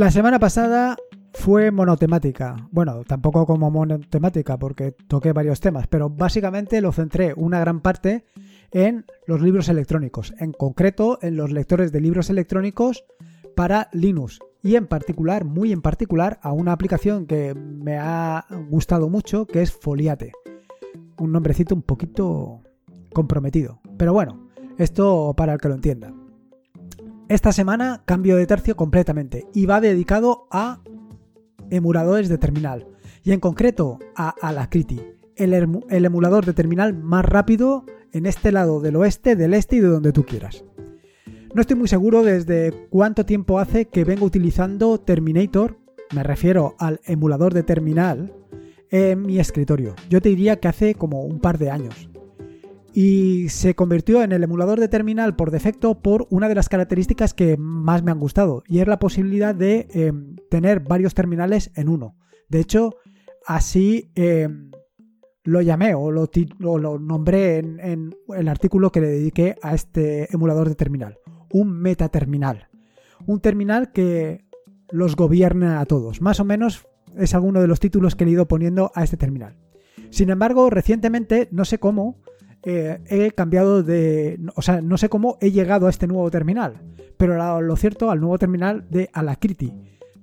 La semana pasada fue monotemática. Bueno, tampoco como monotemática porque toqué varios temas, pero básicamente lo centré una gran parte en los libros electrónicos, en concreto en los lectores de libros electrónicos para Linux y en particular, muy en particular, a una aplicación que me ha gustado mucho que es Foliate. Un nombrecito un poquito comprometido, pero bueno, esto para el que lo entienda. Esta semana cambio de tercio completamente y va dedicado a emuladores de terminal y en concreto a Alacrity, el, el emulador de terminal más rápido en este lado del oeste, del este y de donde tú quieras. No estoy muy seguro desde cuánto tiempo hace que vengo utilizando Terminator, me refiero al emulador de terminal, en mi escritorio. Yo te diría que hace como un par de años. Y se convirtió en el emulador de terminal por defecto por una de las características que más me han gustado, y es la posibilidad de em, tener varios terminales en uno. De hecho, así em, lo llamé o lo, nombré en, el artículo que le dediqué a este emulador de terminal. Un metaterminal. Un terminal que los gobierna a todos. Más o menos es alguno de los títulos que he ido poniendo a este terminal. Sin embargo, recientemente, no sé cómo, eh, he cambiado de... O sea, no sé cómo he llegado a este nuevo terminal. Pero lo, cierto, al nuevo terminal de Alacrity.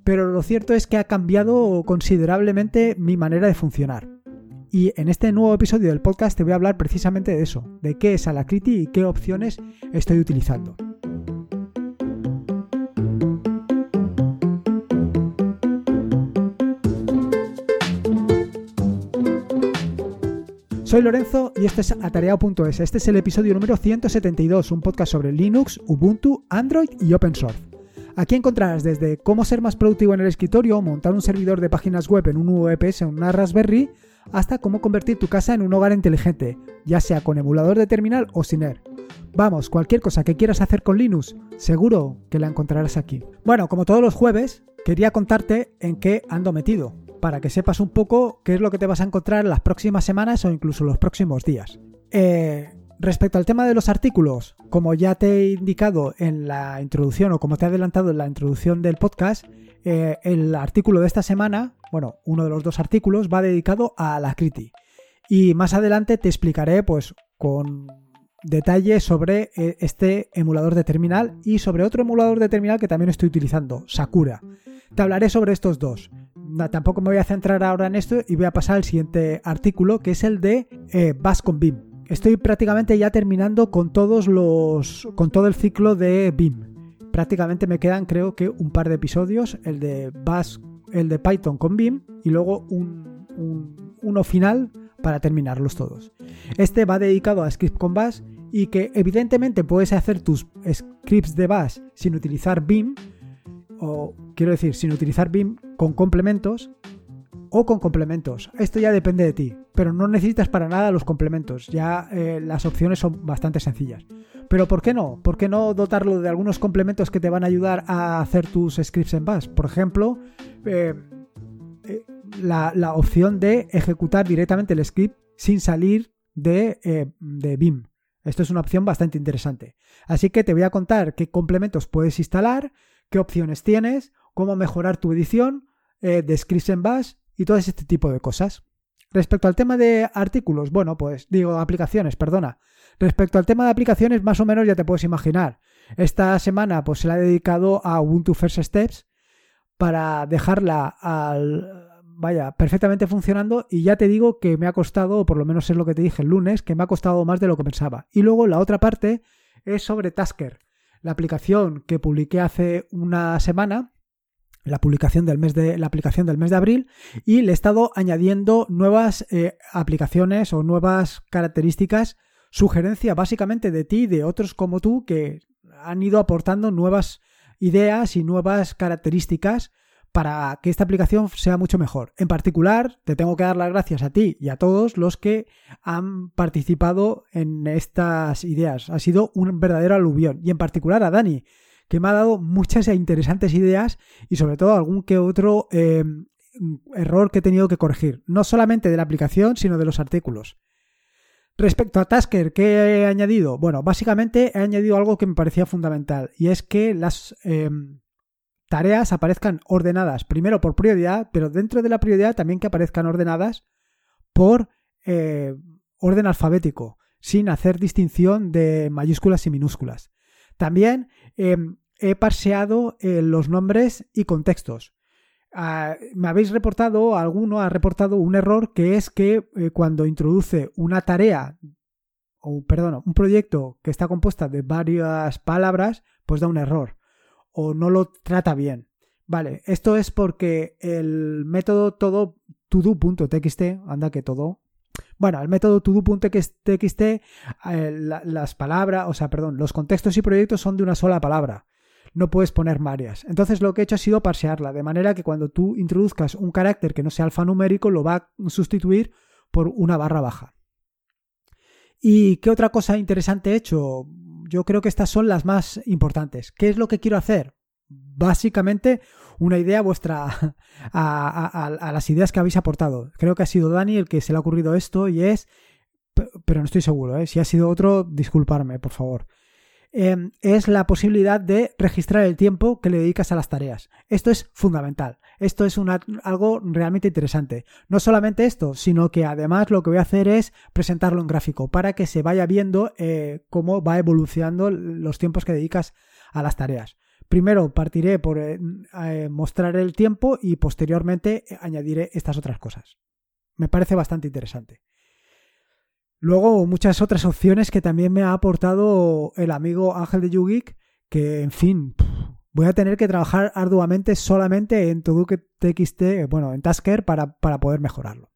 Pero lo cierto es que ha cambiado considerablemente mi manera de funcionar. Y en este nuevo episodio del podcast te voy a hablar precisamente de eso, de qué es Alacrity y qué opciones estoy utilizando. Soy Lorenzo y esto es atareado.es. Este es el episodio número 172, un podcast sobre Linux, Ubuntu, Android y Open Source. Aquí encontrarás desde cómo ser más productivo en el escritorio, montar un servidor de páginas web en un VPS o una Raspberry, hasta cómo convertir tu casa en un hogar inteligente, ya sea con emulador de terminal o sin él. Vamos, cualquier cosa que quieras hacer con Linux, seguro que la encontrarás aquí. Bueno, como todos los jueves, quería contarte en qué ando metido, para que sepas un poco qué es lo que te vas a encontrar en las próximas semanas o incluso los próximos días. Eh, respecto al tema de los artículos, como ya te he indicado en la introducción o como te he adelantado en la introducción del podcast, eh, el artículo de esta semana, bueno, uno de los dos artículos va dedicado a la Criti. Y más adelante te explicaré, pues, con detalle sobre eh, este emulador de terminal y sobre otro emulador de terminal que también estoy utilizando, Sakura. Te hablaré sobre estos dos. Tampoco me voy a centrar ahora en esto y voy a pasar al siguiente artículo, que es el de eh, con BIM. Estoy prácticamente ya terminando con todos los. con todo el ciclo de BIM prácticamente me quedan creo que un par de episodios, el de Bash, el de Python con Vim y luego un, uno final para terminarlos todos. Este va dedicado a script con Bash y que evidentemente puedes hacer tus scripts de Bash sin utilizar Vim o quiero decir sin utilizar Vim con complementos o con complementos. Esto ya depende de ti, pero no necesitas para nada los complementos. Ya eh, las opciones son bastante sencillas. Pero ¿por qué no? ¿Por qué no dotarlo de algunos complementos que te van a ayudar a hacer tus scripts en Bash? Por ejemplo, eh, eh, la, opción de ejecutar directamente el script sin salir de, de BIM. Esto es una opción bastante interesante. Así que te voy a contar qué complementos puedes instalar, qué opciones tienes, cómo mejorar tu edición de en Bash y todo este tipo de cosas. Respecto al tema de artículos, bueno, pues digo aplicaciones, perdona. Respecto al tema de aplicaciones, más o menos ya te puedes imaginar. Esta semana pues se la he dedicado a Ubuntu First Steps para dejarla al vaya, perfectamente funcionando y ya te digo que me ha costado, o por lo menos es lo que te dije el lunes, que me ha costado más de lo que pensaba. Y luego la otra parte es sobre Tasker, la aplicación que publiqué hace una semana, la publicación del mes de la aplicación del mes de abril y le he estado añadiendo nuevas eh, aplicaciones o nuevas características sugerencia básicamente de ti y de otros como tú que han ido aportando nuevas ideas y nuevas características para que esta aplicación sea mucho mejor. En particular, te tengo que dar las gracias a ti y a todos los que han participado en estas ideas. Ha sido un verdadero aluvión. Y en particular a Dani, que me ha dado muchas e interesantes ideas y sobre todo algún que otro eh, error que he tenido que corregir. No solamente de la aplicación, sino de los artículos. Respecto a Tasker, ¿qué he añadido? Bueno, básicamente he añadido algo que me parecía fundamental y es que las, em, tareas aparezcan ordenadas primero por prioridad, pero dentro de la prioridad también que aparezcan ordenadas por eh, orden alfabético, sin hacer distinción de mayúsculas y minúsculas. También em, he parseado eh, los nombres y contextos. Ah, me habéis reportado, alguno ha reportado un error que es que eh, cuando introduce una tarea, o perdón, un proyecto que está compuesta de varias palabras, pues da un error o no lo trata bien. Vale, esto es porque el método todo todo.txt, anda que todo. Bueno, el método todo.txt, eh, las palabras, o sea, perdón, los contextos y proyectos son de una sola palabra. No puedes poner varias. Entonces lo que he hecho ha sido parsearla, de manera que cuando tú introduzcas un carácter que no sea alfanumérico, lo va a sustituir por una barra baja. ¿Y qué otra cosa interesante he hecho? Yo creo que estas son las más importantes. ¿Qué es lo que quiero hacer? Básicamente una idea vuestra a, las ideas que habéis aportado. Creo que ha sido Dani el que se le ha ocurrido esto y es, pero no estoy seguro, ¿eh? si ha sido otro, disculparme, por favor. Em, es la posibilidad de registrar el tiempo que le dedicas a las tareas. Esto es fundamental. Esto es algo realmente interesante. No solamente esto, sino que además lo que voy a hacer es presentarlo en gráfico para que se vaya viendo eh, cómo va evolucionando los tiempos que dedicas a las tareas. Primero partiré por eh, eh, mostrar el tiempo y posteriormente añadiré estas otras cosas. Me parece bastante interesante. Luego muchas otras opciones que también me ha aportado el amigo Ángel de YouGeek, que en fin, voy a tener que trabajar arduamente solamente en TXT, bueno, en Tasker para, para poder mejorarlo.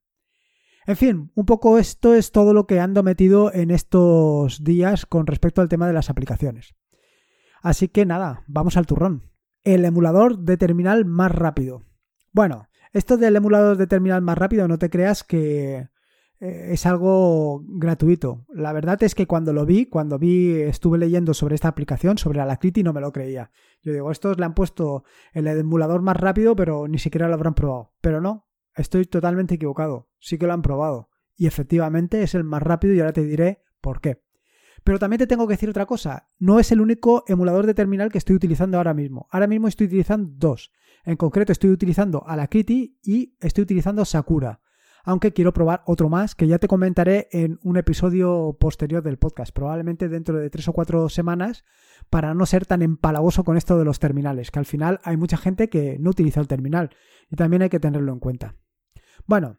En fin, un poco esto es todo lo que ando metido en estos días con respecto al tema de las aplicaciones. Así que nada, vamos al turrón. El emulador de terminal más rápido. Bueno, esto del emulador de terminal más rápido no te creas que es algo gratuito. La verdad es que cuando lo vi, cuando vi, estuve leyendo sobre esta aplicación, sobre Alacrity, no me lo creía. Yo digo, estos le han puesto el emulador más rápido, pero ni siquiera lo habrán probado. Pero no, estoy totalmente equivocado. Sí que lo han probado. Y efectivamente es el más rápido y ahora te diré por qué. Pero también te tengo que decir otra cosa. No es el único emulador de terminal que estoy utilizando ahora mismo. Ahora mismo estoy utilizando dos. En concreto estoy utilizando Alacrity y estoy utilizando Sakura aunque quiero probar otro más que ya te comentaré en un episodio posterior del podcast, probablemente dentro de tres o cuatro semanas, para no ser tan empalagoso con esto de los terminales, que al final hay mucha gente que no utiliza el terminal y también hay que tenerlo en cuenta. Bueno,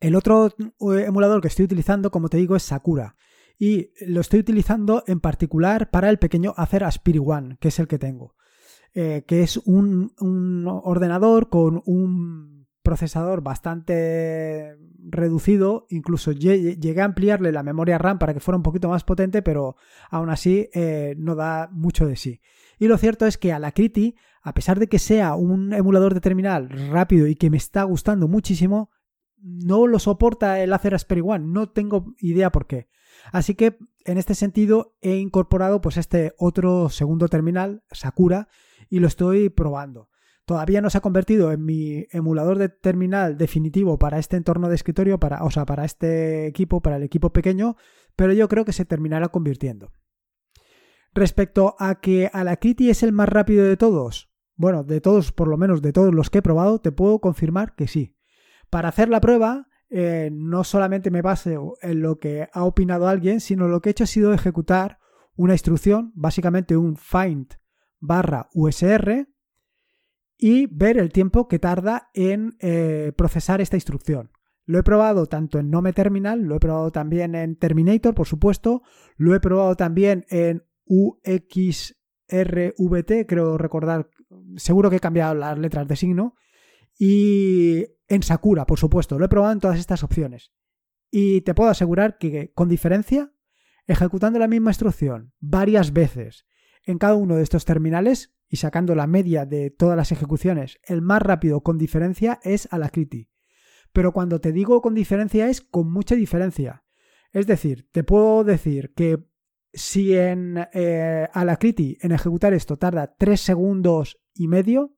el otro eh, emulador que estoy utilizando, como te digo, es Sakura. Y lo estoy utilizando en particular para el pequeño Acer Aspiri One, que es el que tengo. Eh, que es un, un ordenador con un procesador bastante reducido, incluso llegué a ampliarle la memoria RAM para que fuera un poquito más potente, pero aún así eh, no da mucho de sí. Y lo cierto es que Alacrity, a pesar de que sea un emulador de terminal rápido y que me está gustando muchísimo, no lo soporta el Acer Asperi One, no tengo idea por qué. Así que en este sentido he incorporado pues este otro segundo terminal, Sakura, y lo estoy probando. Todavía no se ha convertido en mi emulador de terminal definitivo para este entorno de escritorio, para, o sea, para este equipo, para el equipo pequeño, pero yo creo que se terminará convirtiendo. Respecto a que Alacrity es el más rápido de todos, bueno, de todos, por lo menos de todos los que he probado, te puedo confirmar que sí. Para hacer la prueba, eh, no solamente me base en lo que ha opinado alguien, sino lo que he hecho ha sido ejecutar una instrucción, básicamente un find barra USR, y ver el tiempo que tarda en eh, procesar esta instrucción. Lo he probado tanto en Nome Terminal, lo he probado también en Terminator, por supuesto, lo he probado también en UXRVT, creo recordar, seguro que he cambiado las letras de signo, y en Sakura, por supuesto, lo he probado en todas estas opciones. Y te puedo asegurar que con diferencia, ejecutando la misma instrucción varias veces en cada uno de estos terminales, y sacando la media de todas las ejecuciones, el más rápido con diferencia es Alacrity. Pero cuando te digo con diferencia es con mucha diferencia. Es decir, te puedo decir que si en eh, Alacrity en ejecutar esto tarda 3 segundos y medio,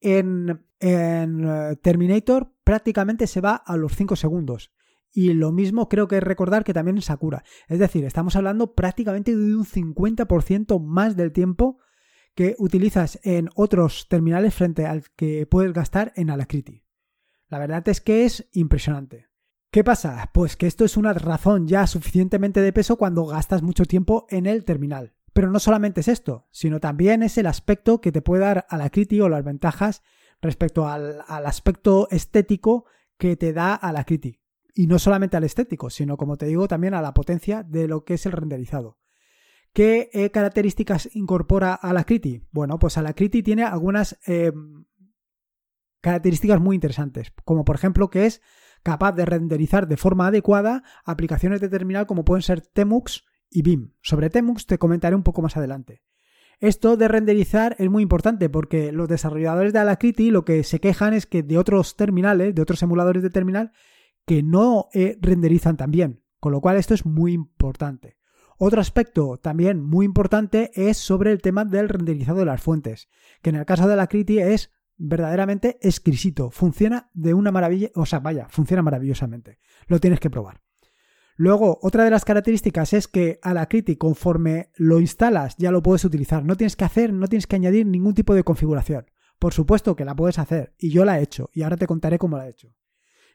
en, en eh, Terminator prácticamente se va a los 5 segundos. Y lo mismo creo que recordar que también en Sakura. Es decir, estamos hablando prácticamente de un 50% más del tiempo que utilizas en otros terminales frente al que puedes gastar en Alacrity. La verdad es que es impresionante. ¿Qué pasa? Pues que esto es una razón ya suficientemente de peso cuando gastas mucho tiempo en el terminal. Pero no solamente es esto, sino también es el aspecto que te puede dar Alacrity o las ventajas respecto al, aspecto estético que te da Alacrity. Y no solamente al estético, sino como te digo también a la potencia de lo que es el renderizado. ¿Qué eh, características incorpora Alacrity? Bueno, pues Alacrity tiene algunas eh, características muy interesantes, como por ejemplo que es capaz de renderizar de forma adecuada aplicaciones de terminal como pueden ser Temux y BIM. Sobre Temux te comentaré un poco más adelante. Esto de renderizar es muy importante porque los desarrolladores de Alacrity lo que se quejan es que de otros terminales, de otros emuladores de terminal, que no eh, renderizan tan bien. Con lo cual esto es muy importante. Otro aspecto también muy importante es sobre el tema del renderizado de las fuentes, que en el caso de Alacrity es verdaderamente exquisito. Funciona de una maravilla, o sea, vaya, funciona maravillosamente. Lo tienes que probar. Luego, otra de las características es que a la Criti, conforme lo instalas, ya lo puedes utilizar. No tienes que hacer, no tienes que añadir ningún tipo de configuración. Por supuesto que la puedes hacer, y yo la he hecho, y ahora te contaré cómo la he hecho.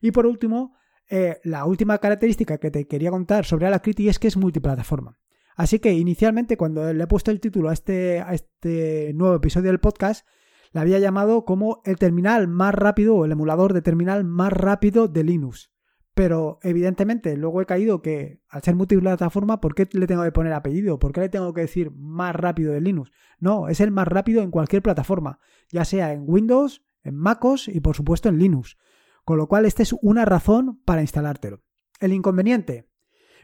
Y por último, eh, la última característica que te quería contar sobre Alacrity es que es multiplataforma. Así que inicialmente, cuando le he puesto el título a este, a este nuevo episodio del podcast, la había llamado como el terminal más rápido o el emulador de terminal más rápido de Linux. Pero evidentemente luego he caído que al ser multiplataforma, ¿por qué le tengo que poner apellido? ¿Por qué le tengo que decir más rápido de Linux? No, es el más rápido en cualquier plataforma, ya sea en Windows, en MacOS y por supuesto en Linux. Con lo cual, esta es una razón para instalártelo. El inconveniente.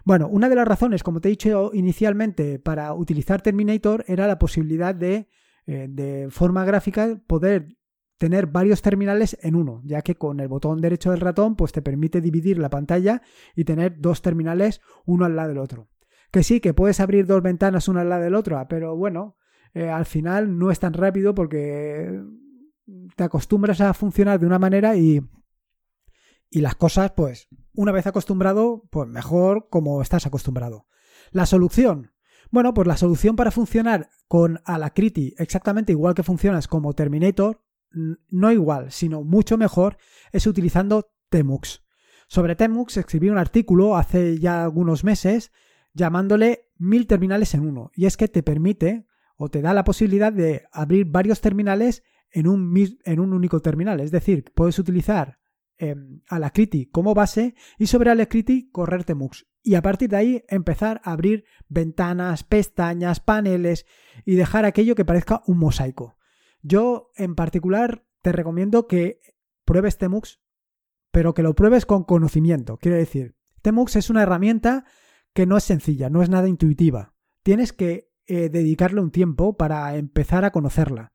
Bueno, una de las razones, como te he dicho inicialmente, para utilizar Terminator era la posibilidad de eh, de forma gráfica poder tener varios terminales en uno, ya que con el botón derecho del ratón pues te permite dividir la pantalla y tener dos terminales uno al lado del otro. Que sí, que puedes abrir dos ventanas una al lado del otro, pero bueno, eh, al final no es tan rápido porque te acostumbras a funcionar de una manera y, y las cosas pues una vez acostumbrado pues mejor como estás acostumbrado. La solución, bueno, pues la solución para funcionar con Alacrity exactamente igual que funcionas como Terminator, no igual, sino mucho mejor, es utilizando Temux. Sobre Temux escribí un artículo hace ya algunos meses llamándole mil terminales en uno. Y es que te permite o te da la posibilidad de abrir varios terminales en un, en un único terminal. Es decir, puedes utilizar eh, Alacrity como base y sobre Alacrity correr Temux y a partir de ahí empezar a abrir ventanas, pestañas, paneles y dejar aquello que parezca un mosaico. Yo en particular te recomiendo que pruebes Temux, pero que lo pruebes con conocimiento. Quiero decir, Temux es una herramienta que no es sencilla, no es nada intuitiva. Tienes que eh, dedicarle un tiempo para empezar a conocerla.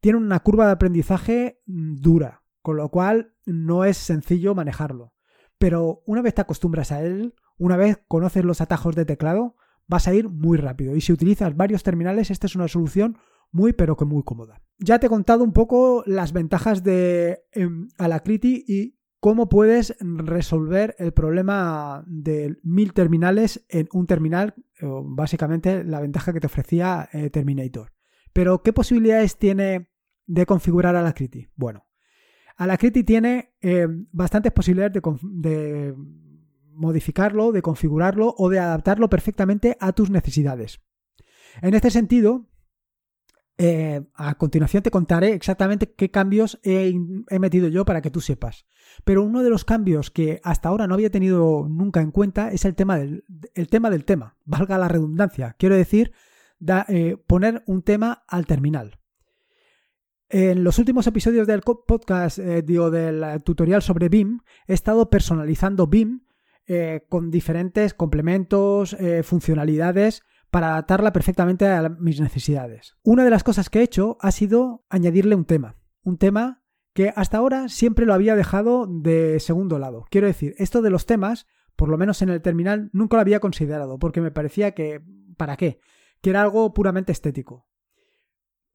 Tiene una curva de aprendizaje mm, dura, con lo cual no es sencillo manejarlo. Pero una vez te acostumbras a él, una vez conoces los atajos de teclado, vas a ir muy rápido. Y si utilizas varios terminales, esta es una solución muy pero que muy cómoda. Ya te he contado un poco las ventajas de em, Alacrity y cómo puedes resolver el problema de mil terminales en un terminal, básicamente la ventaja que te ofrecía eh, Terminator. Pero, ¿qué posibilidades tiene de configurar Alacrity? Bueno, Alacrity tiene em, bastantes posibilidades de modificarlo, de configurarlo o de adaptarlo perfectamente a tus necesidades. En este sentido, eh, a continuación te contaré exactamente qué cambios he, metido yo para que tú sepas. Pero uno de los cambios que hasta ahora no había tenido nunca en cuenta es el tema del, tema, del tema, valga la redundancia. Quiero decir, eh, poner un tema al terminal. En los últimos episodios del podcast, eh, digo, del tutorial sobre BIM, he estado personalizando BIM eh, con diferentes complementos, eh, funcionalidades para adaptarla perfectamente a mis necesidades. Una de las cosas que he hecho ha sido añadirle un tema. Un tema que hasta ahora siempre lo había dejado de segundo lado. Quiero decir, esto de los temas, por lo menos en el terminal, nunca lo había considerado, porque me parecía que, ¿para qué? Que era algo puramente estético.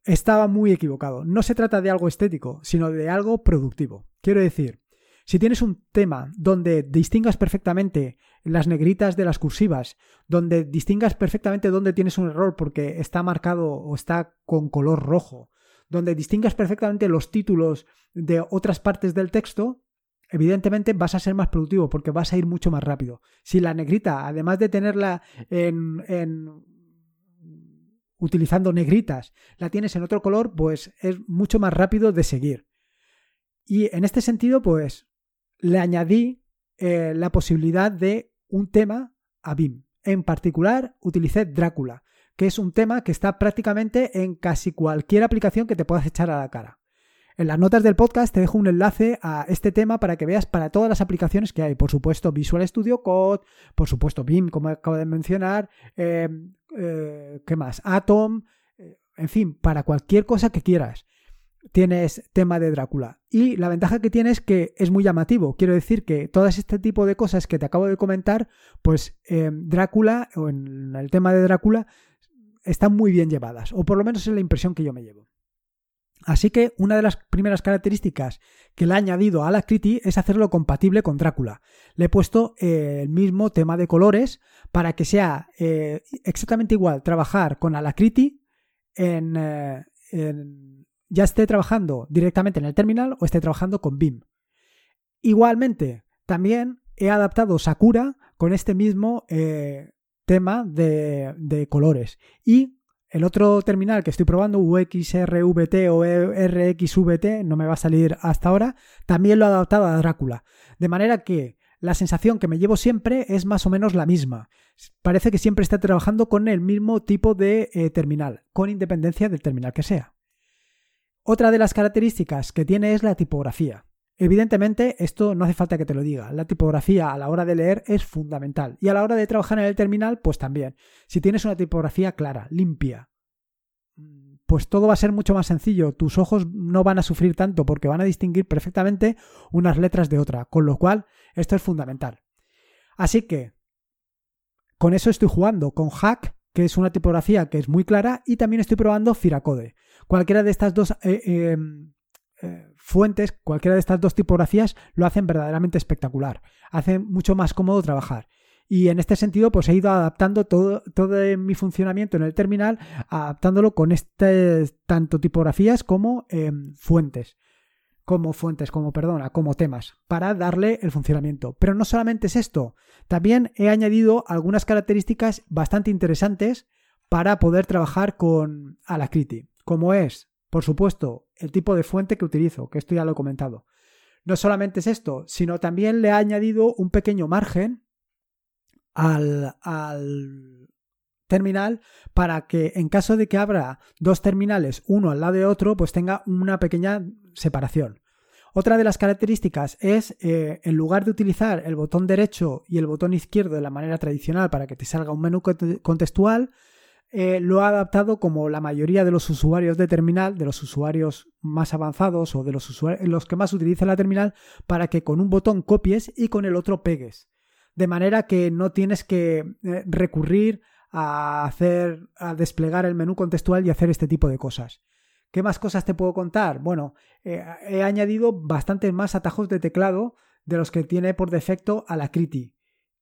Estaba muy equivocado. No se trata de algo estético, sino de algo productivo. Quiero decir, si tienes un tema donde distingas perfectamente las negritas de las cursivas, donde distingas perfectamente dónde tienes un error porque está marcado o está con color rojo, donde distingas perfectamente los títulos de otras partes del texto, evidentemente vas a ser más productivo porque vas a ir mucho más rápido. Si la negrita, además de tenerla en, en utilizando negritas, la tienes en otro color, pues es mucho más rápido de seguir. Y en este sentido, pues le añadí eh, la posibilidad de un tema a BIM. En particular, utilicé Drácula, que es un tema que está prácticamente en casi cualquier aplicación que te puedas echar a la cara. En las notas del podcast te dejo un enlace a este tema para que veas para todas las aplicaciones que hay. Por supuesto, Visual Studio Code, por supuesto, BIM, como acabo de mencionar, eh, eh, ¿qué más? Atom, en fin, para cualquier cosa que quieras tienes tema de Drácula. Y la ventaja que tiene es que es muy llamativo. Quiero decir que todas este tipo de cosas que te acabo de comentar, pues en Drácula o en el tema de Drácula están muy bien llevadas, o por lo menos es la impresión que yo me llevo. Así que una de las primeras características que le he añadido a la Criti es hacerlo compatible con Drácula. Le he puesto eh, el mismo tema de colores para que sea eh, exactamente igual trabajar con Alacrity en, eh, en ya esté trabajando directamente en el terminal o esté trabajando con BIM. Igualmente, también he adaptado Sakura con este mismo tema de, colores. Y el otro terminal que estoy probando, UXRVT o RXVT, no me va a salir hasta ahora, también lo he adaptado a Drácula. De manera que la sensación que me llevo siempre es más o menos la misma. Parece que siempre está trabajando con el mismo tipo de eh, terminal, con independencia del terminal que sea. Otra de las características que tiene es la tipografía. Evidentemente, esto no hace falta que te lo diga. La tipografía a la hora de leer es fundamental. Y a la hora de trabajar en el terminal, pues también. Si tienes una tipografía clara, limpia, pues todo va a ser mucho más sencillo. Tus ojos no van a sufrir tanto porque van a distinguir perfectamente unas letras de otra. Con lo cual, esto es fundamental. Así que, con eso estoy jugando, con Hack, que es una tipografía que es muy clara, y también estoy probando Firacode. Cualquiera de estas dos eh, em, eh, fuentes, cualquiera de estas dos tipografías lo hacen verdaderamente espectacular. Hace mucho más cómodo trabajar. Y en este sentido, pues he ido adaptando todo, todo mi funcionamiento en el terminal, adaptándolo con este, tanto tipografías como em, fuentes. Como fuentes, como perdona, como temas, para darle el funcionamiento. Pero no solamente es esto, también he añadido algunas características bastante interesantes para poder trabajar con Alacrity como es, por supuesto, el tipo de fuente que utilizo, que esto ya lo he comentado. No solamente es esto, sino también le he añadido un pequeño margen al, terminal para que en caso de que abra dos terminales uno al lado de otro, pues tenga una pequeña separación. Otra de las características es, eh, en lugar de utilizar el botón derecho y el botón izquierdo de la manera tradicional para que te salga un menú contextual, eh, lo ha adaptado como la mayoría de los usuarios de terminal, de los usuarios más avanzados o de los, usuarios, los que más utilizan la terminal, para que con un botón copies y con el otro pegues. De manera que no tienes que eh, recurrir a hacer, a desplegar el menú contextual y hacer este tipo de cosas. ¿Qué más cosas te puedo contar? Bueno, eh, he añadido bastantes más atajos de teclado de los que tiene por defecto a la Criti.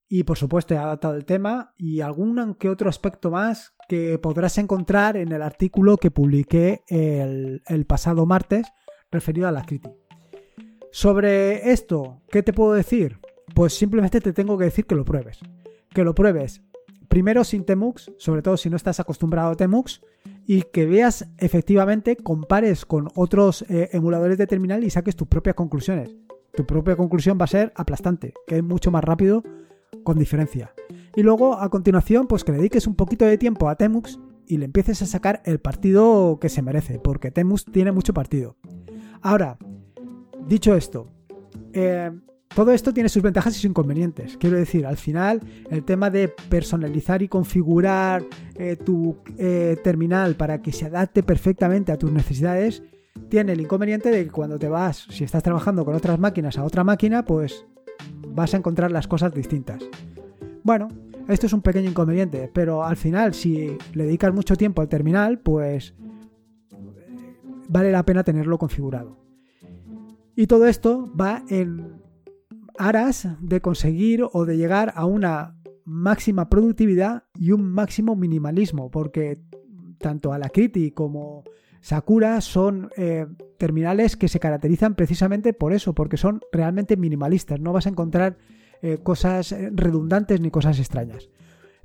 Y por supuesto he adaptado el tema y algún que otro aspecto más que podrás encontrar en el artículo que publiqué el, pasado martes referido a la crítica. Sobre esto, ¿qué te puedo decir? Pues simplemente te tengo que decir que lo pruebes. Que lo pruebes primero sin Temux, sobre todo si no estás acostumbrado a Temux, y que veas efectivamente, compares con otros eh, emuladores de terminal y saques tus propias conclusiones. Tu propia conclusión va a ser aplastante, que es mucho más rápido con diferencia. Y luego, a continuación, pues que le dediques un poquito de tiempo a Temux y le empieces a sacar el partido que se merece, porque Temux tiene mucho partido. Ahora, dicho esto, eh, todo esto tiene sus ventajas y sus inconvenientes. Quiero decir, al final, el tema de personalizar y configurar eh, tu eh, terminal para que se adapte perfectamente a tus necesidades, tiene el inconveniente de que cuando te vas, si estás trabajando con otras máquinas a otra máquina, pues vas a encontrar las cosas distintas. Bueno, esto es un pequeño inconveniente, pero al final si le dedicas mucho tiempo al terminal, pues vale la pena tenerlo configurado. Y todo esto va en aras de conseguir o de llegar a una máxima productividad y un máximo minimalismo, porque tanto Alacrity como Sakura son eh, terminales que se caracterizan precisamente por eso, porque son realmente minimalistas. No vas a encontrar eh, cosas eh, redundantes ni cosas extrañas.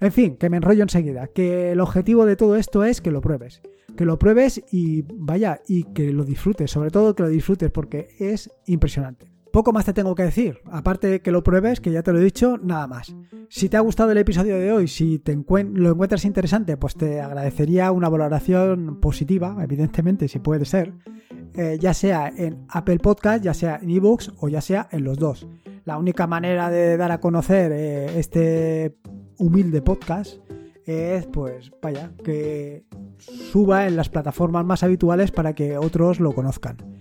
En fin, que me enrollo enseguida, que el objetivo de todo esto es que lo pruebes. Que lo pruebes y vaya, y que lo disfrutes, sobre todo que lo disfrutes porque es impresionante. Poco más te tengo que decir, aparte de que lo pruebes, que ya te lo he dicho, nada más. Si te ha gustado el episodio de hoy, si te lo encuentras interesante, pues te agradecería una valoración positiva, evidentemente, si puede ser, eh, ya sea en Apple Podcast, ya sea en eBooks o ya sea en los dos. La única manera de dar a conocer eh, este humilde podcast es, pues, vaya, que suba en las plataformas más habituales para que otros lo conozcan.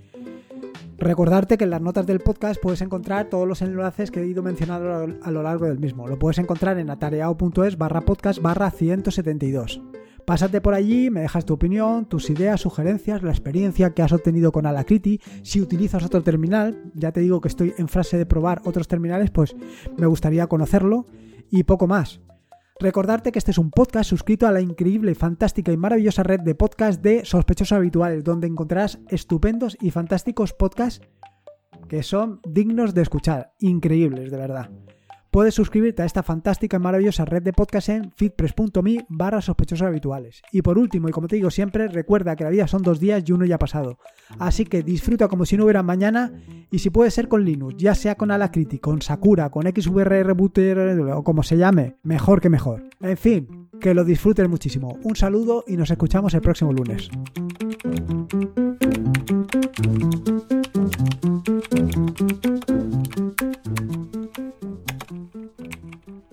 Recordarte que en las notas del podcast puedes encontrar todos los enlaces que he ido mencionando a lo largo del mismo. Lo puedes encontrar en atareado.es barra podcast barra 172. Pásate por allí, me dejas tu opinión, tus ideas, sugerencias, la experiencia que has obtenido con Alacrity. Si utilizas otro terminal, ya te digo que estoy en frase de probar otros terminales, pues me gustaría conocerlo y poco más. Recordarte que este es un podcast suscrito a la increíble, fantástica y maravillosa red de podcasts de sospechosos habituales, donde encontrarás estupendos y fantásticos podcasts que son dignos de escuchar, increíbles de verdad. Puedes suscribirte a esta fantástica y maravillosa red de podcast en fitpress.me barra sospechosos habituales. Y por último, y como te digo siempre, recuerda que la vida son dos días y uno ya ha pasado. Así que disfruta como si no hubiera mañana y si puede ser con Linux, ya sea con Alacrity, con Sakura, con XVR Rebooter o como se llame, mejor que mejor. En fin, que lo disfrutes muchísimo. Un saludo y nos escuchamos el próximo lunes.